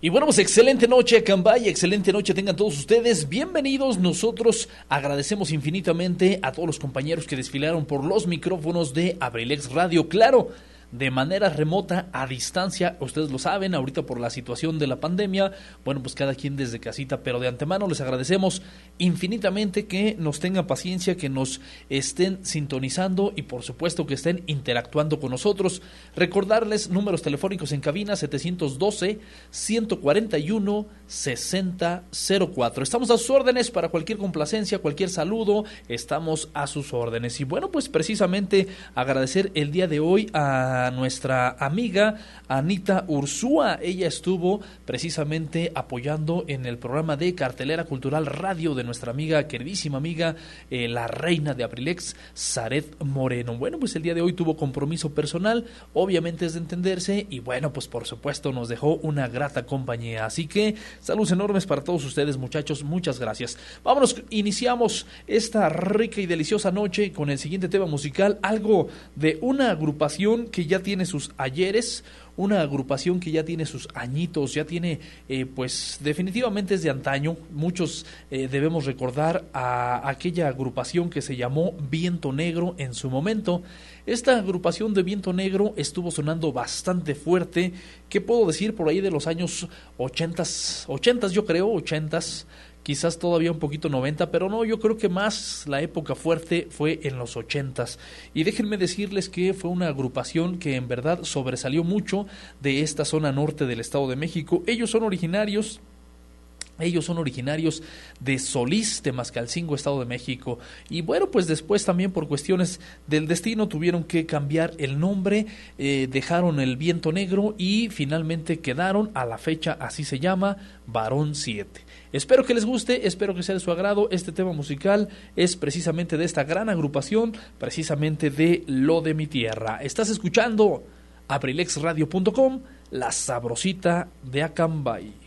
Y bueno, pues excelente noche, Cambay, excelente noche tengan todos ustedes. Bienvenidos. Nosotros agradecemos infinitamente a todos los compañeros que desfilaron por los micrófonos de Abrilex Radio. Claro, de manera remota, a distancia, ustedes lo saben, ahorita por la situación de la pandemia, bueno, pues cada quien desde casita, pero de antemano les agradecemos infinitamente que nos tengan paciencia, que nos estén sintonizando y por supuesto que estén interactuando con nosotros. Recordarles números telefónicos en cabina 712 141 6004. Estamos a sus órdenes para cualquier complacencia, cualquier saludo, estamos a sus órdenes. Y bueno, pues precisamente agradecer el día de hoy a nuestra amiga Anita Ursúa. Ella estuvo precisamente apoyando en el programa de Cartelera Cultural Radio de nuestra amiga, queridísima amiga, eh, la reina de Aprilex, Zaret Moreno. Bueno, pues el día de hoy tuvo compromiso personal, obviamente es de entenderse, y bueno, pues por supuesto nos dejó una grata compañía. Así que saludos enormes para todos ustedes, muchachos, muchas gracias. Vámonos, iniciamos esta rica y deliciosa noche con el siguiente tema musical, algo de una agrupación que ya tiene sus ayeres, una agrupación que ya tiene sus añitos, ya tiene, eh, pues definitivamente es de antaño. Muchos eh, debemos recordar a aquella agrupación que se llamó Viento Negro en su momento. Esta agrupación de Viento Negro estuvo sonando bastante fuerte. ¿Qué puedo decir por ahí de los años 80, 80 yo creo, 80 quizás todavía un poquito 90, pero no, yo creo que más la época fuerte fue en los 80 y déjenme decirles que fue una agrupación que en verdad sobresalió mucho de esta zona norte del Estado de México. Ellos son originarios ellos son originarios de Solís, de Mascalcingo, Estado de México. Y bueno, pues después también por cuestiones del destino tuvieron que cambiar el nombre, eh, dejaron el viento negro y finalmente quedaron a la fecha, así se llama, Varón 7. Espero que les guste, espero que sea de su agrado. Este tema musical es precisamente de esta gran agrupación, precisamente de Lo de mi tierra. Estás escuchando abrilexradio.com, la sabrosita de Acambay.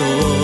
Ese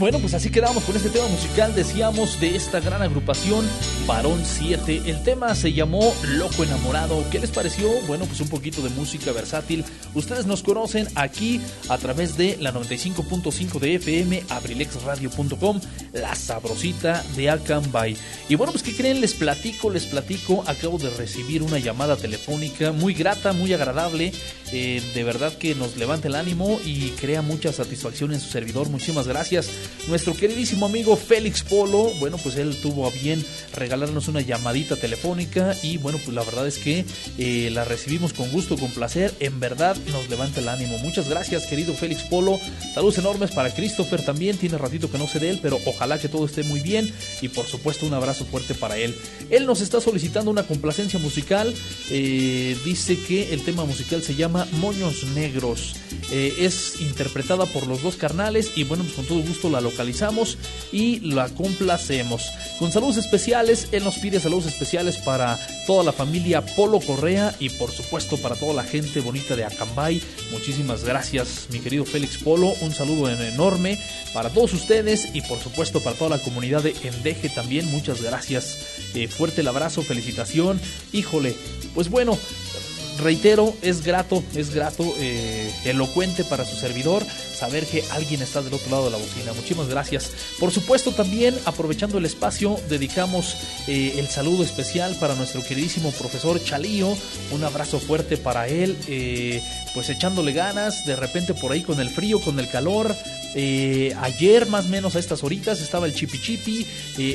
Bueno, pues así quedamos con este tema musical, decíamos, de esta gran agrupación Varón 7. El tema se llamó Loco Enamorado. ¿Qué les pareció? Bueno, pues un poquito de música versátil. Ustedes nos conocen aquí a través de la 95.5 de FM, abrilexradio.com, la sabrosita de Acambay. Y bueno, pues ¿qué creen? Les platico, les platico. Acabo de recibir una llamada telefónica muy grata, muy agradable. Eh, de verdad que nos levanta el ánimo y crea mucha satisfacción en su servidor. Muchísimas gracias. Nuestro queridísimo amigo Félix Polo, bueno, pues él tuvo a bien regalarnos una llamadita telefónica y bueno, pues la verdad es que eh, la recibimos con gusto, con placer. En verdad nos levanta el ánimo. Muchas gracias, querido Félix Polo. Saludos enormes para Christopher también. Tiene ratito que no sé de él, pero ojalá que todo esté muy bien y por supuesto un abrazo fuerte para él. Él nos está solicitando una complacencia musical. Eh, dice que el tema musical se llama Moños Negros. Eh, es interpretada por los dos carnales y bueno, pues con todo gusto la localizamos y la complacemos. Con saludos especiales, él nos pide saludos especiales para toda la familia Polo Correa y por supuesto para toda la gente bonita de Acambay. Muchísimas gracias, mi querido Félix Polo. Un saludo enorme para todos ustedes y por supuesto para toda la comunidad de Endeje también. Muchas gracias. Eh, fuerte el abrazo, felicitación. Híjole, pues bueno, reitero, es grato, es grato, eh, elocuente para su servidor saber que alguien está del otro lado de la bocina. Muchísimas gracias. Por supuesto, también aprovechando el espacio, dedicamos eh, el saludo especial para nuestro queridísimo profesor Chalío. Un abrazo fuerte para él, eh, pues echándole ganas, de repente por ahí con el frío, con el calor. Eh, ayer más o menos a estas horitas estaba el chipi chipi,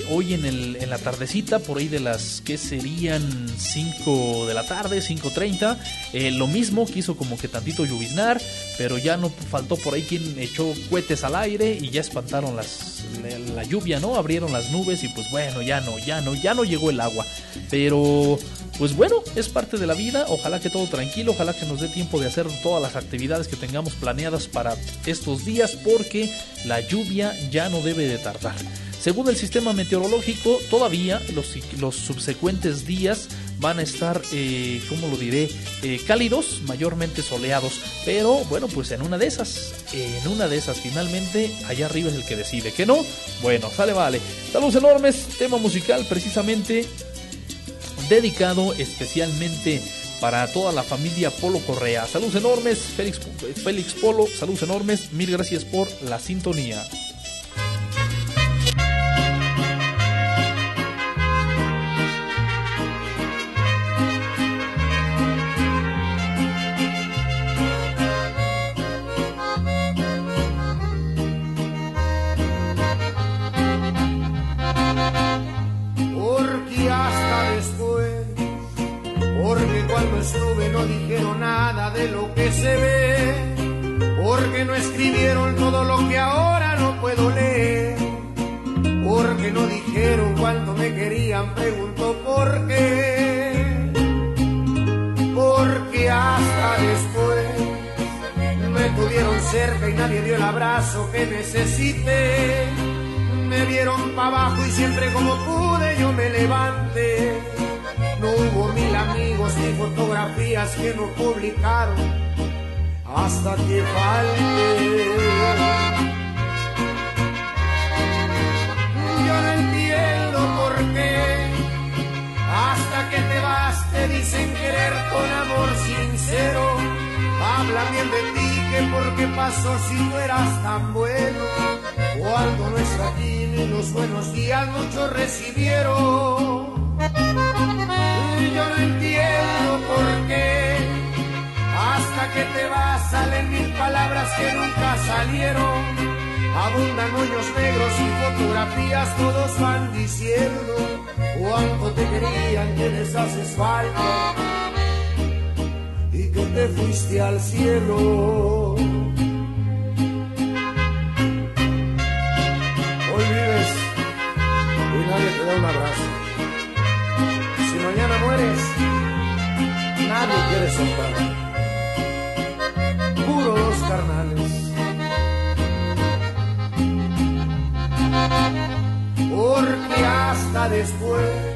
hoy en, el, en la tardecita, por ahí de las que serían 5 de la tarde, 5.30, lo mismo, quiso como que tantito lloviznar, pero ya no faltó por ahí quien echó cohetes al aire y ya espantaron las, la, lluvia, ¿no? Abrieron las nubes y pues bueno, ya no, ya no, ya no llegó el agua. Pero pues bueno, es parte de la vida, ojalá que todo tranquilo, ojalá que nos dé tiempo de hacer todas las actividades que tengamos planeadas para estos días porque la lluvia ya no debe de tardar. Según el sistema meteorológico, todavía los, los subsecuentes días van a estar, eh, ¿cómo lo diré? Eh, cálidos, mayormente soleados. Pero bueno, pues en una de esas, en una de esas finalmente, allá arriba es el que decide. ¿Que no? Bueno, sale, vale. Saludos enormes, tema musical precisamente dedicado especialmente para toda la familia Polo Correa. Saludos enormes, Félix, Félix Polo, saludos enormes, mil gracias por la sintonía. Que necesité. Me vieron para abajo y siempre como pude yo me levanté. No hubo mil amigos ni fotografías que no publicaron hasta que falte. Yo no entiendo por qué hasta que te vas te dicen querer con amor sincero. Hablan bien de ti por qué pasó si no eras tan bueno. Cuando no está aquí ni los buenos días muchos recibieron. Yo no entiendo por qué. Hasta que te vas salen mil palabras que nunca salieron. Abundan moños negros y fotografías, todos van diciendo cuánto te querían, que les haces falta te fuiste al cielo. Hoy vives y nadie te da un abrazo. Si mañana mueres, nadie quiere soltar. Puros carnales. Porque hasta después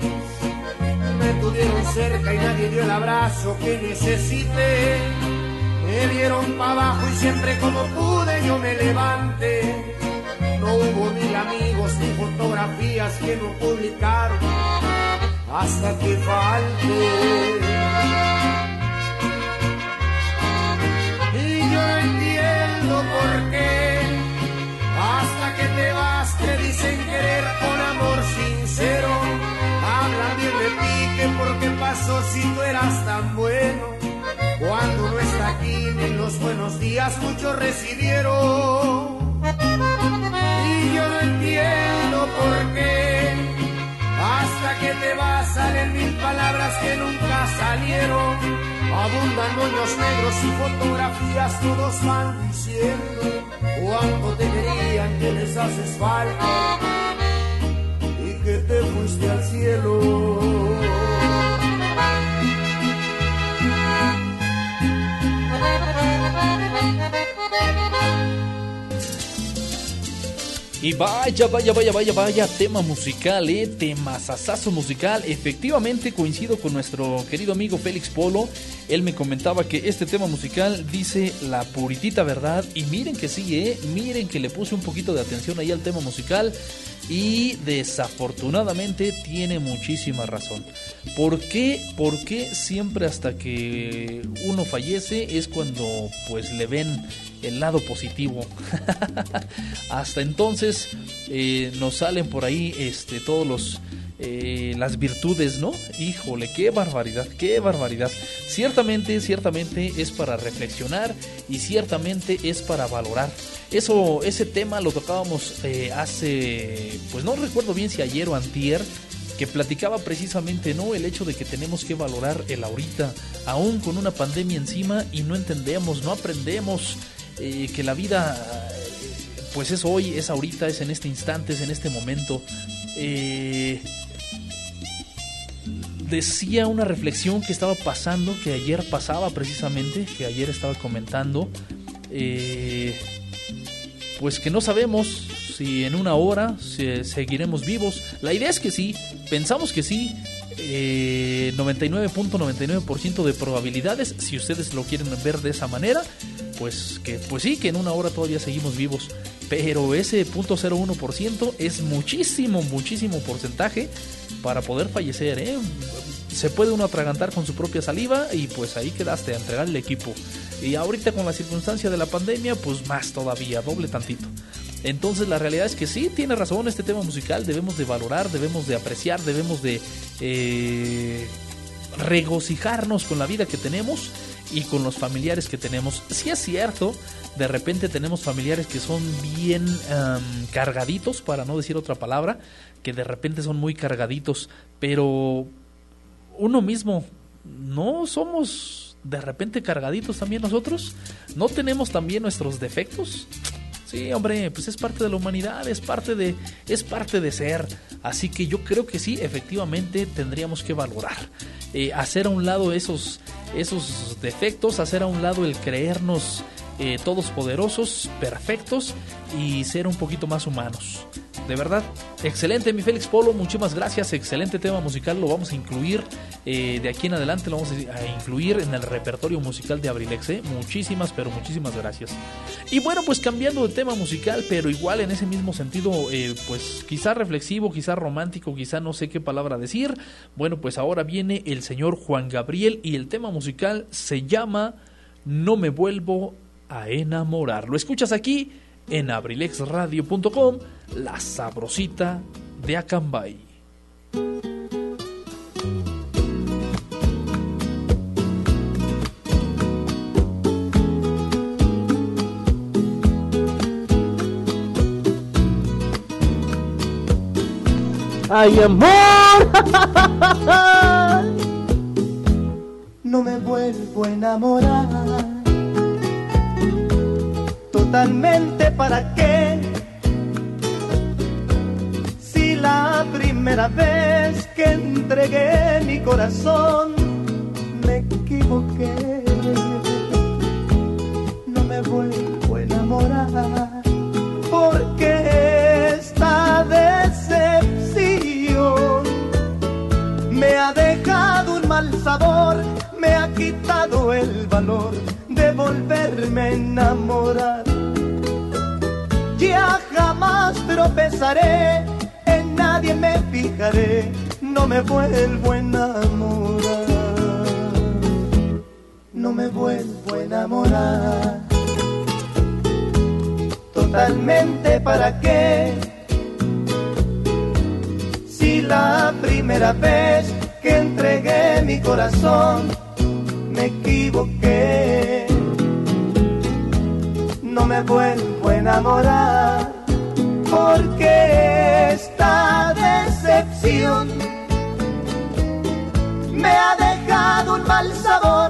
me tuvieron cerca y nadie dio el abrazo que necesité. Me vieron para abajo y siempre como pude yo me levanté. fotografías que no publicaron hasta que falte. Y yo no entiendo por qué hasta que te vas te dicen querer con amor sincero. Hablan bien de ti que porque pasó si tú eras tan bueno. Cuando no está aquí ni los buenos días muchos recibieron. Y yo no entiendo por qué. Hasta que te vas salen mil palabras que nunca salieron. Abundan moños negros y fotografías, todos van diciendo cuánto te querían, que les haces falta y que te fuiste al cielo. Y vaya, vaya, vaya, vaya, vaya, tema musical, eh, temazazazo musical. Efectivamente coincido con nuestro querido amigo Félix Polo. Él me comentaba que este tema musical dice la puritita verdad. Y miren que sí, eh, miren que le puse un poquito de atención ahí al tema musical. Y desafortunadamente tiene muchísima razón. ¿Por qué? Porque siempre hasta que uno fallece es cuando pues le ven el lado positivo. hasta entonces eh, nos salen por ahí este, todos los... Eh, las virtudes, ¿no? Híjole, qué barbaridad, qué barbaridad. Ciertamente, ciertamente es para reflexionar y ciertamente es para valorar. Eso, ese tema lo tocábamos eh, hace, pues no recuerdo bien si ayer o antier, que platicaba precisamente, ¿no? El hecho de que tenemos que valorar el ahorita, aún con una pandemia encima y no entendemos, no aprendemos eh, que la vida, pues es hoy, es ahorita, es en este instante, es en este momento. Eh, decía una reflexión que estaba pasando, que ayer pasaba precisamente, que ayer estaba comentando, eh, pues que no sabemos si en una hora seguiremos vivos. La idea es que sí, pensamos que sí, 99.99% de probabilidades, si ustedes lo quieren ver de esa manera, pues que pues sí, que en una hora todavía seguimos vivos, pero ese .01% es muchísimo, muchísimo porcentaje para poder fallecer, ¿eh? Se puede uno atragantar con su propia saliva y pues ahí quedaste a entregar el equipo. Y ahorita con la circunstancia de la pandemia, pues más todavía, doble tantito. Entonces la realidad es que sí, tiene razón este tema musical, debemos de valorar, debemos de apreciar, debemos de eh, regocijarnos con la vida que tenemos y con los familiares que tenemos. Si es cierto, de repente tenemos familiares que son bien cargaditos, para no decir otra palabra, que de repente son muy cargaditos, pero uno mismo, ¿no somos de repente cargaditos también nosotros? ¿No tenemos también nuestros defectos? Sí, hombre, pues es parte de la humanidad, es parte de, es parte de ser. Así que yo creo que sí, efectivamente tendríamos que valorar. Eh, hacer a un lado esos, esos defectos, hacer a un lado el creernos eh, todos poderosos, perfectos y ser un poquito más humanos. De verdad, excelente mi Félix Polo, muchísimas gracias, excelente tema musical, lo vamos a incluir eh, de aquí en adelante, lo vamos a incluir en el repertorio musical de Abrilex, ¿eh? muchísimas, pero muchísimas gracias. Y bueno, pues cambiando de tema musical, pero igual en ese mismo sentido, pues quizá reflexivo, quizá romántico, quizá no sé qué palabra decir, bueno, pues ahora viene el señor Juan Gabriel y el tema musical se llama No me vuelvo a enamorar. Lo escuchas aquí en abrilexradio.com, la sabrosita de Acambay. ¡Ay, amor! no me vuelvo a enamorar totalmente para qué. Si la primera vez que entregué mi corazón me equivoqué, no me vuelvo a enamorar porque esta decepción me ha dejado un mal sabor, me ha quitado el valor de volverme a enamorar. Tropezaré en nadie me fijaré, no me vuelvo a enamorar. No me vuelvo a enamorar. Totalmente para qué. Si la primera vez que entregué mi corazón me equivoqué. No me vuelvo a enamorar porque esta decepción me ha dejado un mal sabor,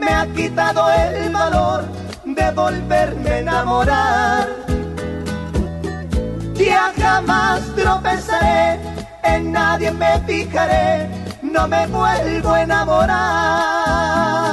me ha quitado el valor de volverme a enamorar. Ya jamás tropezaré, en nadie me fijaré, no me vuelvo a enamorar.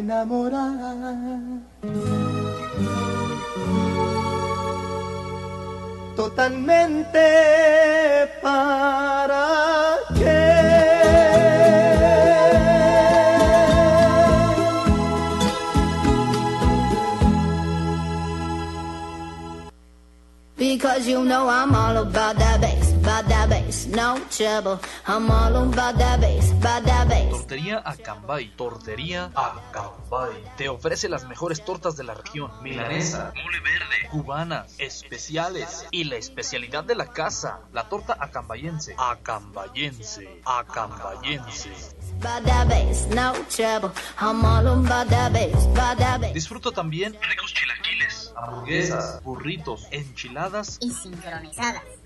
Enamorar. Totalmente para qué. Because you know I'm all about that bass, about that bass, no trouble. I'm all about that bass, about that bass. Tortería Acambay. Tortería Acambay. Te ofrece las mejores tortas de la región. Milanesa, mole verde, cubanas, especiales y la especialidad de la casa, la torta acambayense. Acambayense, acambayense. Disfruta también ricos chilaquiles, hamburguesas, burritos, enchiladas y sincronizadas.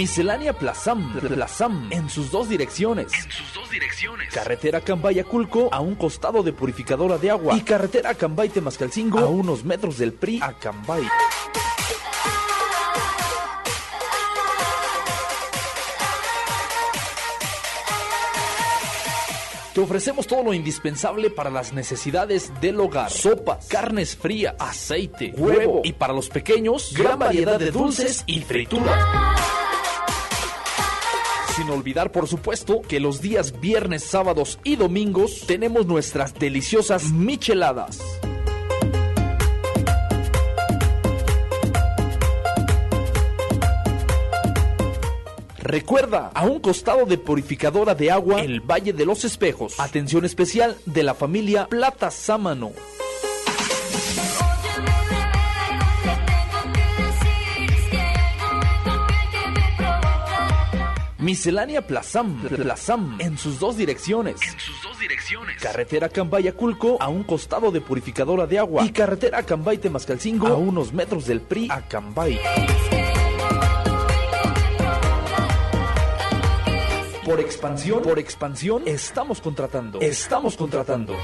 Miscelánea Plazam, Plazam, en sus dos direcciones. En sus dos direcciones. Carretera Acambay-Aculco, a un costado de Purificadora de Agua. Y carretera Acambay-Temascalcingo, a unos metros del PRI Acambay. Tu Te ofrecemos todo lo indispensable para las necesidades del hogar. Sopas, carnes frías, aceite, huevo y para los pequeños, gran variedad de dulces y frituras. Sin olvidar, por supuesto, que los días viernes, sábados y domingos tenemos nuestras deliciosas micheladas. Recuerda, a un costado de Purificadora de Agua, el Valle de los Espejos. Atención especial de la familia Plata Sámano. Miscelánea Plazam, Plazam, en sus dos direcciones. En sus dos direcciones. Carretera Cambay-Aculco, a un costado de Purificadora de Agua. Y carretera Cambay-Temascalcingo, a unos metros del PRI, a Cambay. Por expansión, por expansión, estamos contratando. Estamos contratando.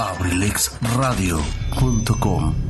abrilexradio.com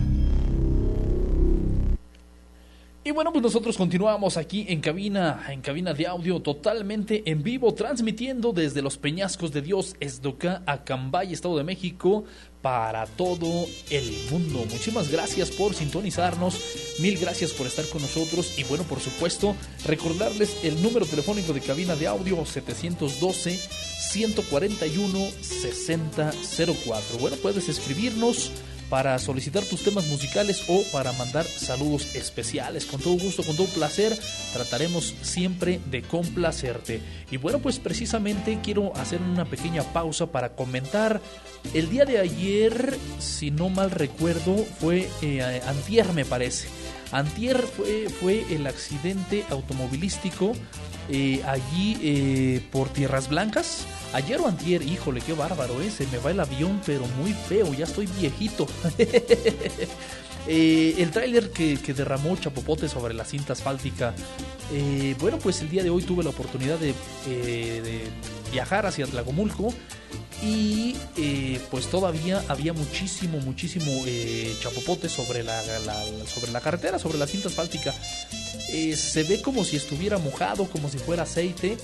Y bueno, pues nosotros continuamos aquí en cabina, en cabina de audio totalmente en vivo, transmitiendo desde los Peñascos de Dios, Esdoca, Acambay, Estado de México, para todo el mundo. Muchísimas gracias por sintonizarnos, mil gracias por estar con nosotros y bueno, por supuesto, recordarles el número telefónico de cabina de audio 712 141 6004. Bueno, puedes escribirnos para solicitar tus temas musicales o para mandar saludos especiales. Con todo gusto, con todo placer, trataremos siempre de complacerte. Y bueno, pues precisamente quiero hacer una pequeña pausa para comentar. El día de ayer, si no mal recuerdo, fue eh, antier me parece. Antier fue, fue el accidente automovilístico eh, allí eh, por Tierras Blancas. Ayer o antier, híjole, qué bárbaro, ¿eh? se me va el avión, pero muy feo, ya estoy viejito. Eh, el tráiler que, derramó chapopote sobre la cinta asfáltica. eh, bueno, pues el día de hoy tuve la oportunidad de, eh, viajar hacia Tlagomulco y pues todavía había muchísimo, muchísimo chapopote sobre la, la- sobre la carretera, sobre la cinta asfáltica. Se ve como si estuviera mojado, como si fuera aceite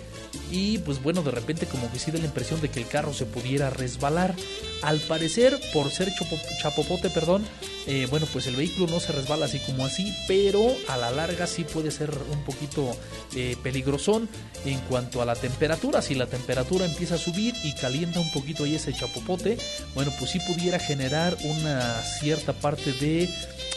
y pues bueno, de repente como que sí da la impresión de que el carro se pudiera resbalar. Al parecer, por ser chapopote, perdón, eh, bueno, pues el vehículo no se resbala así como así, pero a la larga sí puede ser un poquito eh, peligrosón en cuanto a la temperatura. Si la temperatura empieza a subir y calienta un poquito ahí ese chapopote, bueno, pues sí pudiera generar una cierta parte de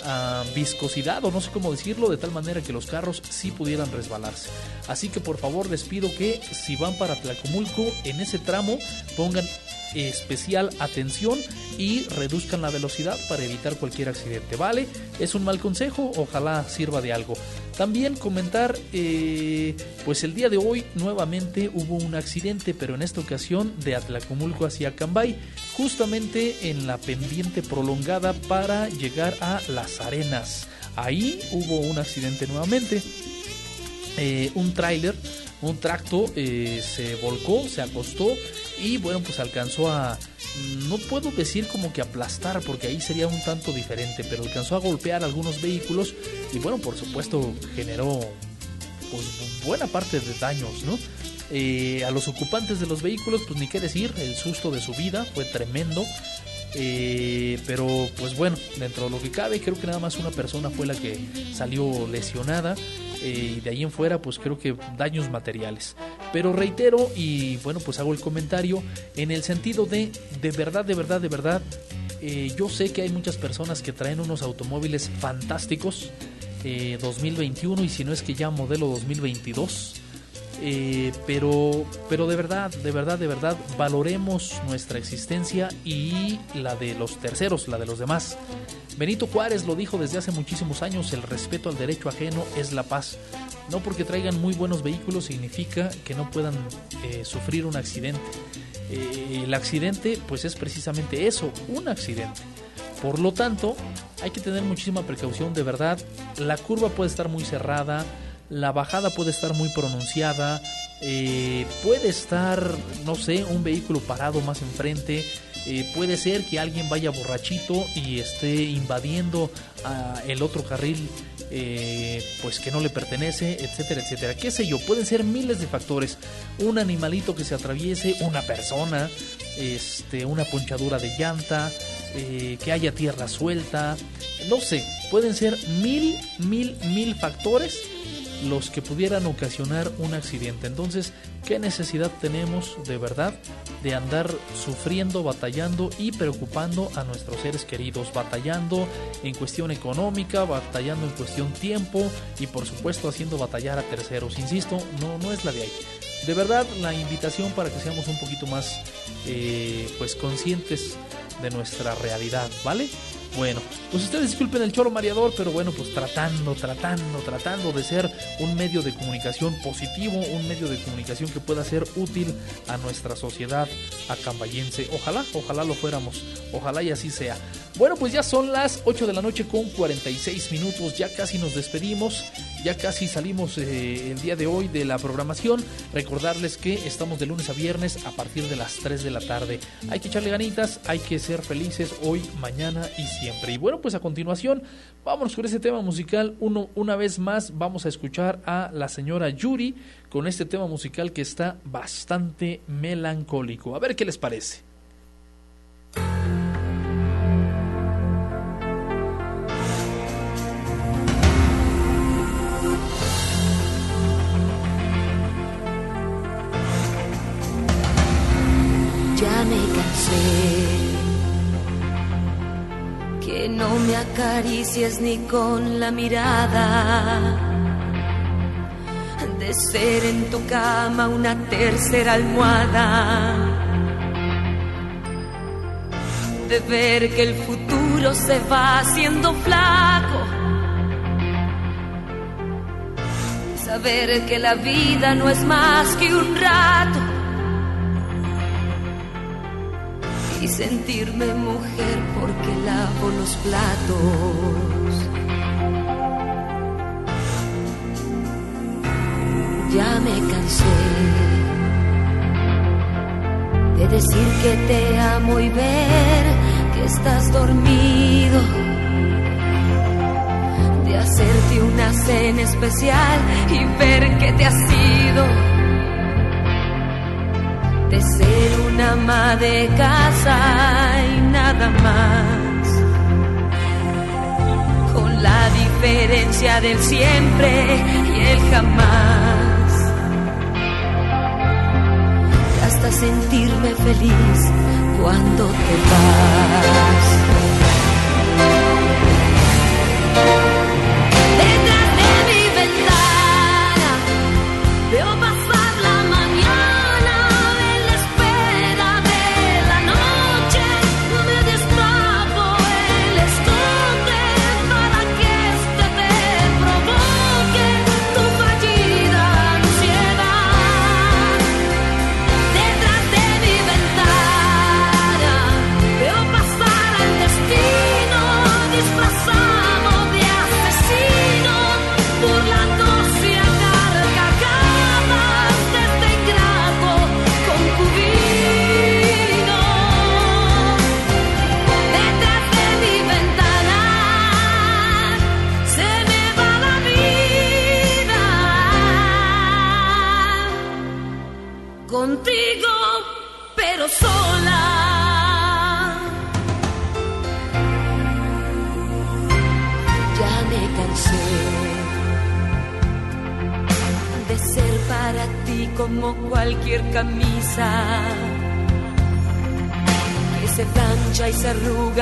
ah, viscosidad o no sé cómo decirlo, de tal manera que los carros sí pudieran resbalarse. Así que por favor les pido que si van para Tlacomulco en ese tramo pongan especial atención y reduzcan la velocidad para evitar cualquier accidente, ¿vale? Es un mal consejo, ojalá sirva de algo. También comentar, eh, pues el día de hoy nuevamente hubo un accidente, pero en esta ocasión de Atlacomulco hacia Cambay, justamente en la pendiente prolongada para llegar a Las Arenas. Ahí hubo un accidente nuevamente. Eh, un tráiler, un tracto eh, se volcó, se acostó y bueno, pues alcanzó a, no puedo decir como que aplastar porque ahí sería un tanto diferente, pero alcanzó a golpear algunos vehículos y bueno, por supuesto generó pues buena parte de daños, ¿no? Eh, a los ocupantes de los vehículos, pues ni qué decir, el susto de su vida fue tremendo. Eh, pero pues bueno, dentro de lo que cabe, creo que nada más una persona fue la que salió lesionada. eh, y de ahí en fuera, pues creo que daños materiales. Pero reitero y bueno, pues hago el comentario en el sentido de, de verdad, de verdad, de verdad, eh, yo sé que hay muchas personas que traen unos automóviles fantásticos, eh, 2021 y si no es que ya modelo 2022. Eh, pero, pero de verdad, de verdad, de verdad, valoremos nuestra existencia y la de los terceros, la de los demás. Benito Juárez lo dijo desde hace muchísimos años, el respeto al derecho ajeno es la paz. No porque traigan muy buenos vehículos significa que no puedan eh, sufrir un accidente. Eh, el accidente pues es precisamente eso, un accidente. Por lo tanto, hay que tener muchísima precaución, de verdad. La curva puede estar muy cerrada, la bajada puede estar muy pronunciada, eh, puede estar, no sé, un vehículo parado más enfrente, eh, puede ser que alguien vaya borrachito y esté invadiendo el otro carril eh, pues que no le pertenece, etcétera, etcétera. ¿Qué sé yo? Pueden ser miles de factores. Un animalito que se atraviese, una persona, este, una ponchadura de llanta, que haya tierra suelta, no sé, pueden ser mil, mil, mil factores los que pudieran ocasionar un accidente. Entonces, ¿qué necesidad tenemos de verdad de andar sufriendo, batallando y preocupando a nuestros seres queridos? Batallando en cuestión económica, batallando en cuestión tiempo y por supuesto haciendo batallar a terceros. Insisto, no, no es la de ahí. De verdad, la invitación para que seamos un poquito más eh, pues conscientes de nuestra realidad, ¿vale? Bueno, pues ustedes disculpen el choro mareador, pero bueno, pues tratando, tratando, tratando de ser un medio de comunicación positivo, un medio de comunicación que pueda ser útil a nuestra sociedad acambayense. Ojalá, ojalá lo fuéramos, ojalá y así sea. Bueno, pues ya son las 8 de la noche con 46 minutos, ya casi nos despedimos, ya casi salimos eh, el día de hoy de la programación. Recordarles que estamos de lunes a viernes a partir de las 3 de la tarde. Hay que echarle ganitas, hay que ser felices hoy, mañana y. Y bueno, pues a continuación, vámonos con ese tema musical. Uno, una vez más, vamos a escuchar a la señora Yuri con este tema musical que está bastante melancólico. A ver qué les parece. Ya me cansé que no me acaricies ni con la mirada. De ser en tu cama una tercera almohada. De ver que el futuro se va haciendo flaco. Saber que la vida no es más que un rato y sentirme mujer porque lavo los platos. Ya me cansé de decir que te amo y ver que estás dormido. De hacerte una cena especial y ver que te has ido de ser una ama de casa y nada más. Con la diferencia del siempre y el jamás. Hasta sentirme feliz cuando te vas.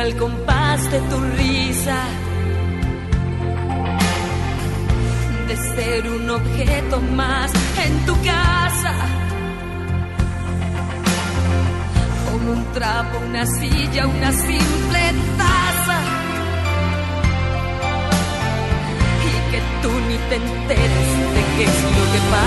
Al compás de tu risa. De ser un objeto más en tu casa. Como un trapo, una silla, una simple taza. y que tú ni te enteres de qué es lo que pasa.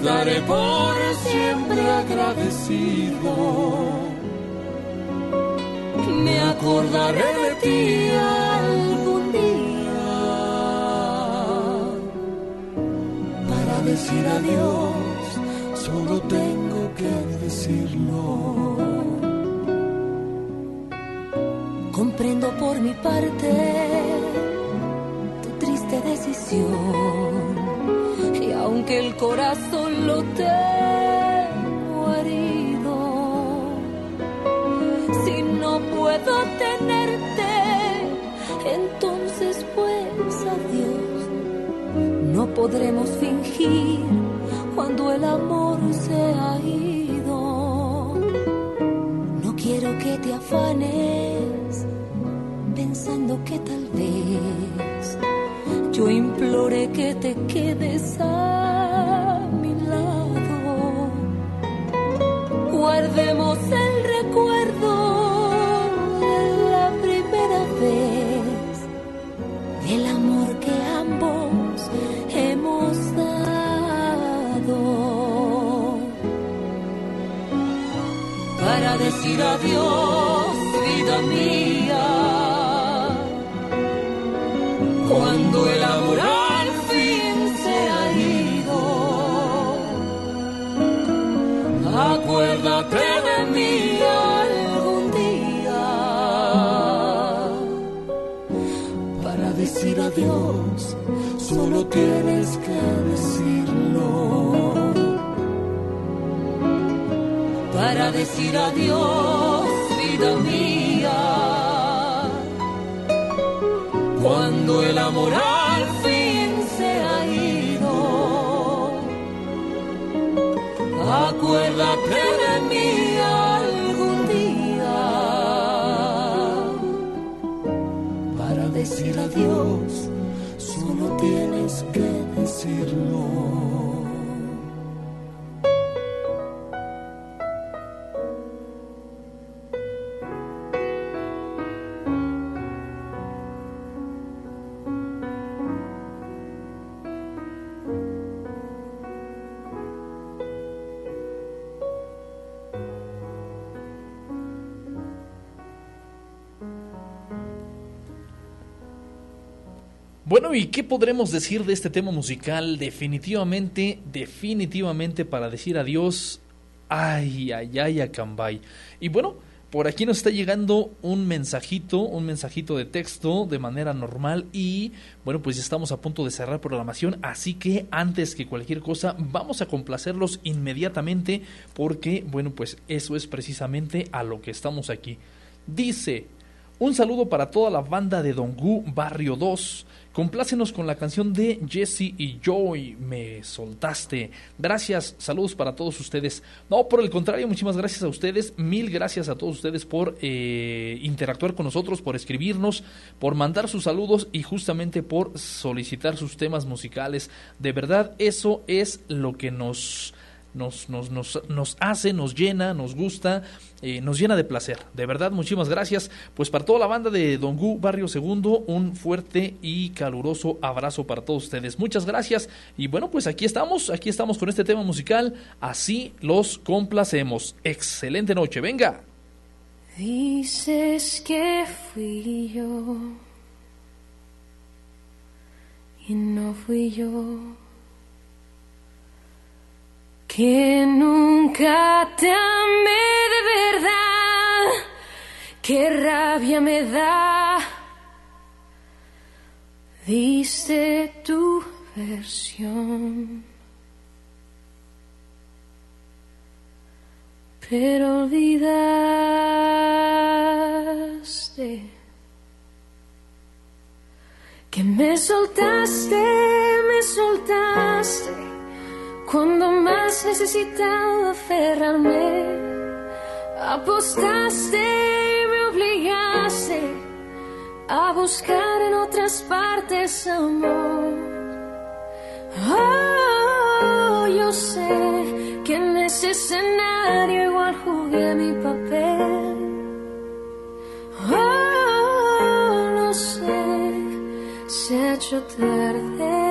estaré por siempre agradecido. Me acordaré de ti algún día para decir adiós, solo tengo que decirlo. Comprendo por mi parte tu triste decisión. Aunque el corazón lo tengo herido, si no puedo tenerte, entonces pues adiós. No podremos fingir cuando el amor se ha ido. No quiero que te afanes pensando que tal vez yo implore que te quedes a mi lado. Guardemos el recuerdo de la primera vez del amor que ambos hemos dado para decir adiós, vida mía. Cuando el amor al fin se ha ido, acuérdate de mí algún día para decir adiós. Solo tienes que decirlo para decir adiós, vida mía. Cuando el amor acuérdate de mí algún día para decir adiós. Solo tienes que decirlo. Qué podremos decir de este tema musical? Definitivamente, definitivamente para decir adiós, ay, ay, ay, a Cambay. Y bueno, por aquí nos está llegando un mensajito, un mensajito de texto de manera normal y bueno, pues ya estamos a punto de cerrar programación, así que antes que cualquier cosa vamos a complacerlos inmediatamente porque bueno, pues eso es precisamente a lo que estamos aquí. Dice, un saludo para toda la banda de Dongu Barrio 2. Complácenos con la canción de Jesse y Joy, Me Soltaste. Gracias, saludos para todos ustedes. No, por el contrario, muchísimas gracias a ustedes. Mil gracias a todos ustedes por eh, interactuar con nosotros, por escribirnos, por mandar sus saludos y justamente por solicitar sus temas musicales. De verdad, eso es lo que nos nos, nos, nos, nos hace, nos llena, nos gusta, eh, nos llena de placer. De verdad, muchísimas gracias. Pues para toda la banda de Dongu Barrio Segundo, un fuerte y caluroso abrazo para todos ustedes. Muchas gracias. Y bueno, pues aquí estamos, aquí estamos con este tema musical. Así los complacemos. Excelente noche, venga. Dices que fui yo y no fui yo. Que nunca te amé de verdad, qué rabia me da. Diste tu versión. Pero olvidaste que me soltaste, me soltaste cuando más necesitaba aferrarme. Apostaste y me obligaste a buscar en otras partes amor. Oh, yo sé que en ese escenario igual jugué mi papel. Oh, lo sé, se ha hecho tarde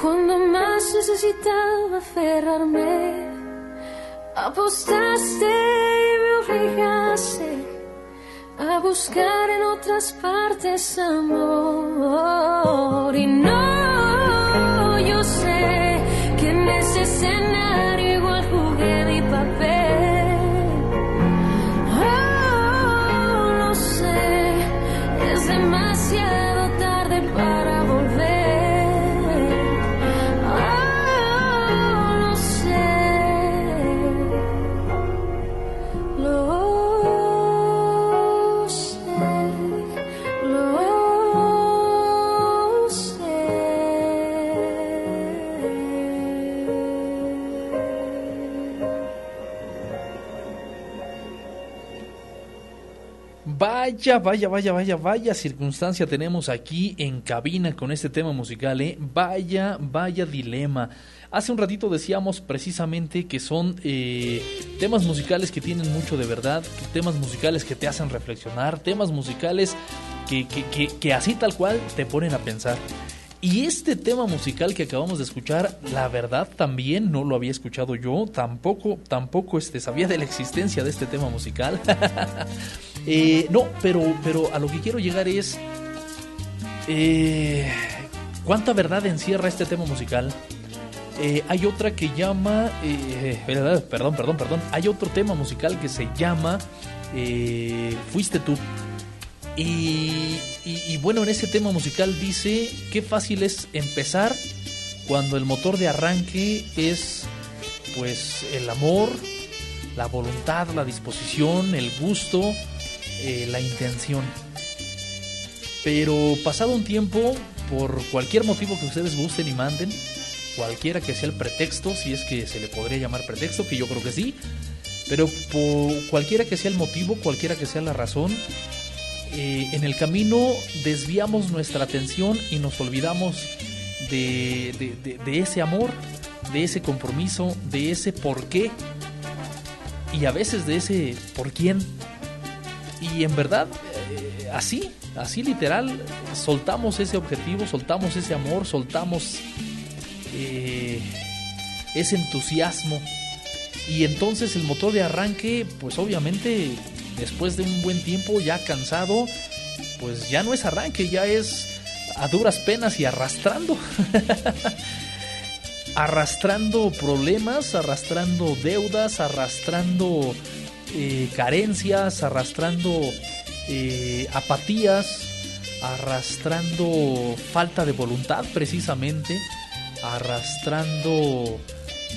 cuando más necesitaba aferrarme. Apostaste y me obligaste a buscar en otras partes amor. Y no, yo sé que en ese escenario Vaya, vaya, vaya, vaya, vaya circunstancia tenemos aquí en cabina con este tema musical, ¿eh? Vaya, vaya dilema. Hace un ratito decíamos precisamente que son eh, temas musicales que tienen mucho de verdad, temas musicales que te hacen reflexionar, temas musicales que, que, que así tal cual te ponen a pensar. Y este tema musical que acabamos de escuchar, la verdad también no lo había escuchado yo, tampoco, tampoco este, sabía de la existencia de este tema musical. Eh, no, pero, pero a lo que quiero llegar es eh, cuánta verdad encierra este tema musical. Eh, hay otra que llama, eh, perdón, perdón, perdón, hay otro tema musical que se llama Fuiste tú. Y, bueno, en ese tema musical dice qué fácil es empezar cuando el motor de arranque es pues el amor, la voluntad, la disposición, el gusto, eh, la intención. Pero pasado un tiempo, por cualquier motivo que ustedes gusten y manden, cualquiera que sea el pretexto, si es que se le podría llamar pretexto, que yo creo que sí, pero por cualquiera que sea el motivo, cualquiera que sea la razón, eh, en el camino desviamos nuestra atención y nos olvidamos de, ese amor, de ese compromiso, de ese por qué y a veces de ese por quién. Y en verdad, eh, así, así literal, soltamos ese objetivo, soltamos ese amor, soltamos eh, ese entusiasmo. Y entonces el motor de arranque, pues obviamente, después de un buen tiempo ya cansado, pues ya no es arranque, ya es a duras penas y arrastrando. arrastrando problemas, arrastrando deudas, arrastrando eh, carencias, arrastrando eh, apatías, arrastrando falta de voluntad precisamente, arrastrando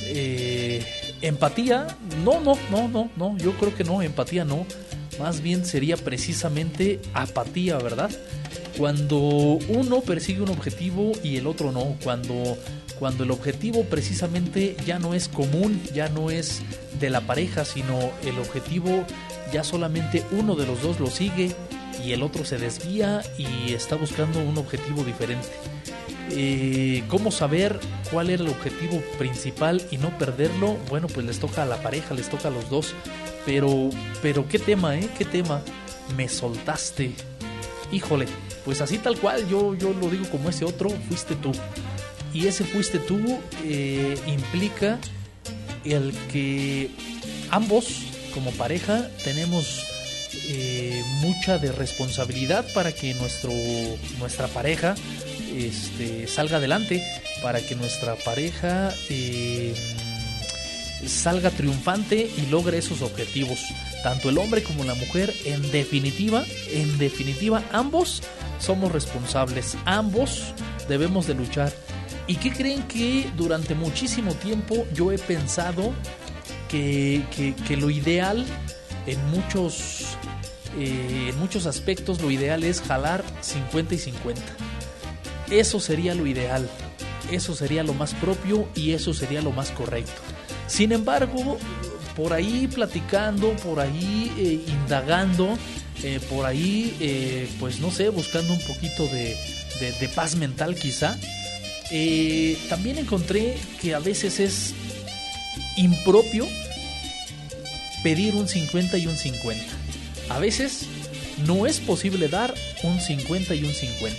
eh, empatía. No, no, no, no, no, yo creo que no, empatía no. Más bien sería precisamente apatía, ¿verdad? Cuando uno persigue un objetivo y el otro no, cuando cuando el objetivo precisamente ya no es común, ya no es de la pareja, sino el objetivo ya solamente uno de los dos lo sigue y el otro se desvía y está buscando un objetivo diferente. Eh, ¿Cómo saber cuál era el objetivo principal y no perderlo? Bueno, pues les toca a la pareja, les toca a los dos. Pero, pero qué tema, ¿eh? ¿Qué tema? Me soltaste. Híjole, pues así tal cual, yo, yo lo digo como ese otro, fuiste tú. Y ese fuiste tú eh, implica el que ambos como pareja tenemos eh, mucha de responsabilidad para que nuestro, nuestra pareja este, salga adelante, para que nuestra pareja eh, salga triunfante y logre esos objetivos. Tanto el hombre como la mujer, en definitiva, en definitiva, ambos somos responsables, ambos debemos de luchar. ¿Y qué creen que durante muchísimo tiempo yo he pensado que, que- lo ideal en muchos, eh, en muchos aspectos, lo ideal es jalar 50 y 50? Eso sería lo ideal, eso sería lo más propio y eso sería lo más correcto. Sin embargo, por ahí platicando, por ahí eh, indagando, eh, por ahí, eh, pues no sé, buscando un poquito de, paz mental quizá, eh, también encontré que a veces es impropio pedir un 50 y un 50. A veces no es posible dar un 50 y un 50.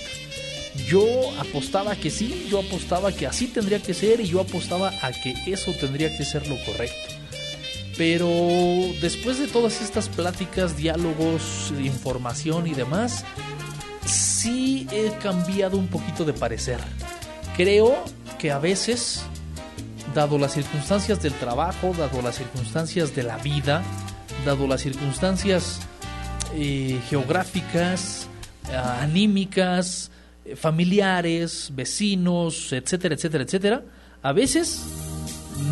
Yo apostaba que sí, yo apostaba que así tendría que ser y yo apostaba a que eso tendría que ser lo correcto. Pero después de todas estas pláticas, diálogos, información y demás, sí he cambiado un poquito de parecer. Creo que a veces, dado las circunstancias del trabajo, dado las circunstancias de la vida, dado las circunstancias eh, geográficas, anímicas, familiares, vecinos, etcétera, etcétera, etcétera, a veces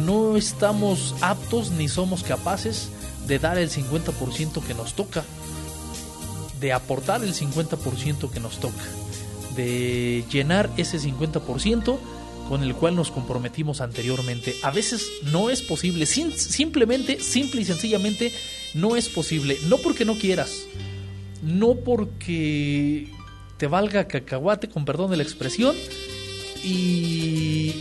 no estamos aptos ni somos capaces de dar el 50% que nos toca, de aportar el 50% que nos toca, de llenar ese 50% con el cual nos comprometimos anteriormente. A veces no es posible, simplemente, simple y sencillamente, no es posible. No porque no quieras, no porque te valga cacahuate, con perdón de la expresión, y,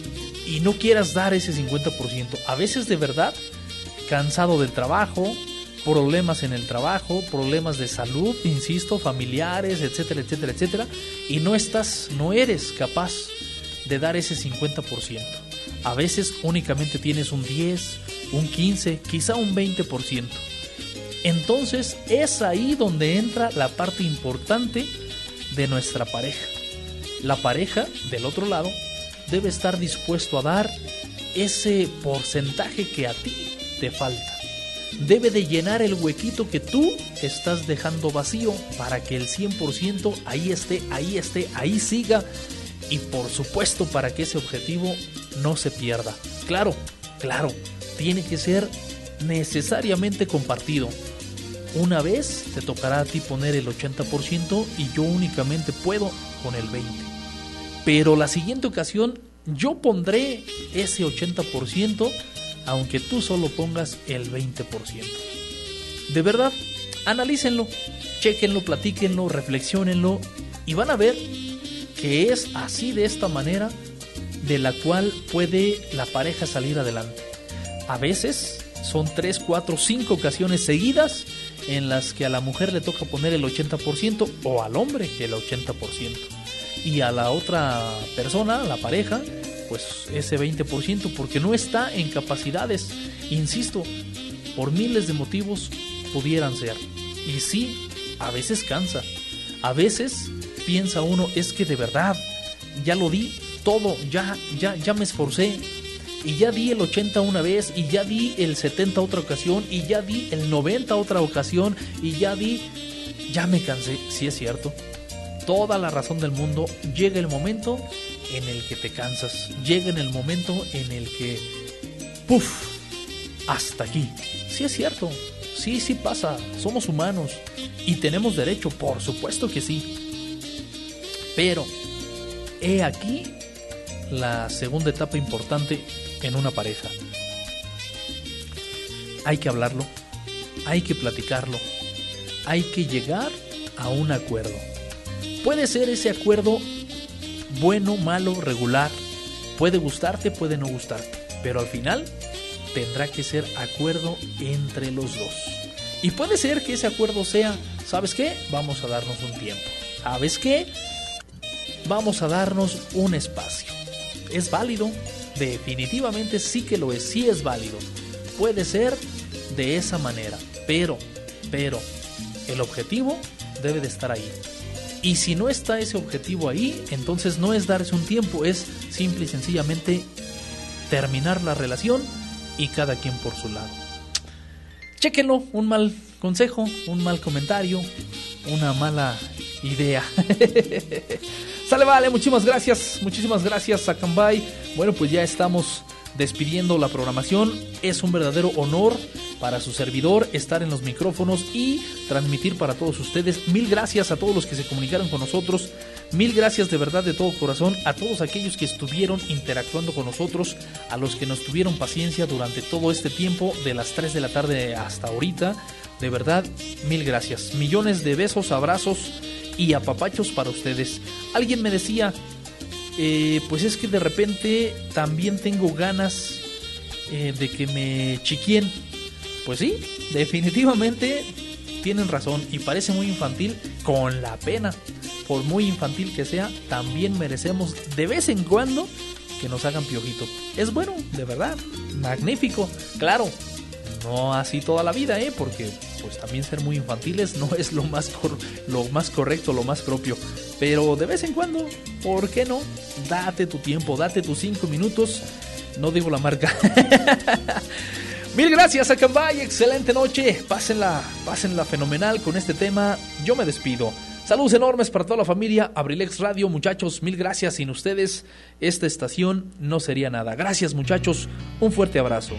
no quieras dar ese 50%. A veces de verdad, cansado del trabajo, problemas en el trabajo, problemas de salud, insisto, familiares, etcétera, etcétera, etcétera, y no estás, no eres capaz de dar ese 50%. A veces únicamente tienes un 10, un 15, quizá un 20%. Entonces es ahí donde entra la parte importante de nuestra pareja. La pareja, del otro lado, debe estar dispuesto a dar ese porcentaje que a ti te falta. Debe de llenar el huequito que tú estás dejando vacío para que el 100% ahí esté, ahí esté, ahí siga y por supuesto para que ese objetivo no se pierda. Claro, claro, tiene que ser necesariamente compartido. Una vez te tocará a ti poner el 80% y yo únicamente puedo con el 20%. Pero la siguiente ocasión yo pondré ese 80% aunque tú solo pongas el 20%. De verdad, analícenlo, chequenlo, platíquenlo, reflexionenlo y van a ver que es así de esta manera de la cual puede la pareja salir adelante. A veces son 3, 4, 5 ocasiones seguidas en las que a la mujer le toca poner el 80% o al hombre el 80%. Y a la otra persona, la pareja, pues ese 20% porque no está en capacidades, insisto, por miles de motivos pudieran ser. Y sí, a veces cansa. A veces piensa uno, es que de verdad, ya lo di todo, ya, ya, ya me esforcé. Y ya di el 80 una vez, y ya di el 70 otra ocasión, y ya di el 90 otra ocasión, y ya di... Ya me cansé, sí es cierto. Toda la razón del mundo. Llega el momento en el que te cansas. Llega en el momento en el que... ¡Puf! Hasta aquí. Sí es cierto. Sí, sí pasa. Somos humanos. Y tenemos derecho, por supuesto que sí. Pero, he aquí la segunda etapa importante en una pareja. Hay que hablarlo, hay que platicarlo, hay que llegar a un acuerdo. Puede ser ese acuerdo bueno, malo, regular, puede gustarte, puede no gustarte, pero al final tendrá que ser acuerdo entre los dos. Y puede ser que ese acuerdo sea, ¿sabes qué? Vamos a darnos un tiempo. ¿Sabes qué? Vamos a darnos un espacio. ¿Es válido? Definitivamente sí que lo es, sí es válido. Puede ser de esa manera, pero, pero, el objetivo debe de estar ahí. Y si no está ese objetivo ahí, entonces no es darse un tiempo, es simple y sencillamente terminar la relación y cada quien por su lado. Chéquenlo, un mal consejo, un mal comentario, una mala idea. Sale, vale, muchísimas gracias, muchísimas gracias a Cambay. Bueno, pues ya estamos despidiendo la programación. Es un verdadero honor para su servidor estar en los micrófonos y transmitir para todos ustedes. Mil gracias a todos los que se comunicaron con nosotros. Mil gracias de verdad de todo corazón a todos aquellos que estuvieron interactuando con nosotros, a los que nos tuvieron paciencia durante todo este tiempo, de las 3 de la tarde hasta ahorita. De verdad, mil gracias. Millones de besos, abrazos y apapachos para ustedes. Alguien me decía, eh, pues es que de repente también tengo ganas eh, de que me chiquien. Pues sí, definitivamente tienen razón y parece muy infantil con la pena. Por muy infantil que sea, también merecemos de vez en cuando que nos hagan piojito. Es bueno, de verdad, magnífico. Claro, no así toda la vida, ¿eh? Porque pues también ser muy infantiles no es lo más, cor- lo más correcto, lo más propio. Pero de vez en cuando, ¿por qué no? Date tu tiempo, date tus cinco minutos. No digo la marca. Mil gracias a Cambay, excelente noche. Pásenla, pásenla fenomenal con este tema. Yo me despido. Saludos enormes para toda la familia. Abrilex Radio, muchachos, mil gracias. Sin ustedes, esta estación no sería nada. Gracias, muchachos. Un fuerte abrazo.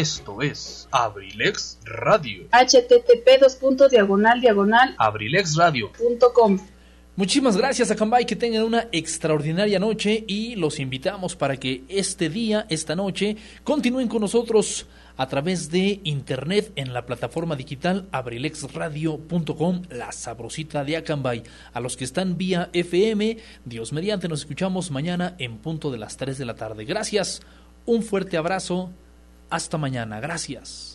Esto es Abrilex Radio. http dos puntos diagonal diagonal Abrilex Radio. punto com. Muchísimas gracias a Cambay, que tengan una extraordinaria noche y los invitamos para que este día, esta noche, continúen con nosotros a través de internet en la plataforma digital abrilexradio.com, la sabrosita de Acambay. A los que están vía FM, Dios mediante, nos escuchamos mañana en punto de las 3 de la tarde. Gracias, un fuerte abrazo, hasta mañana, gracias.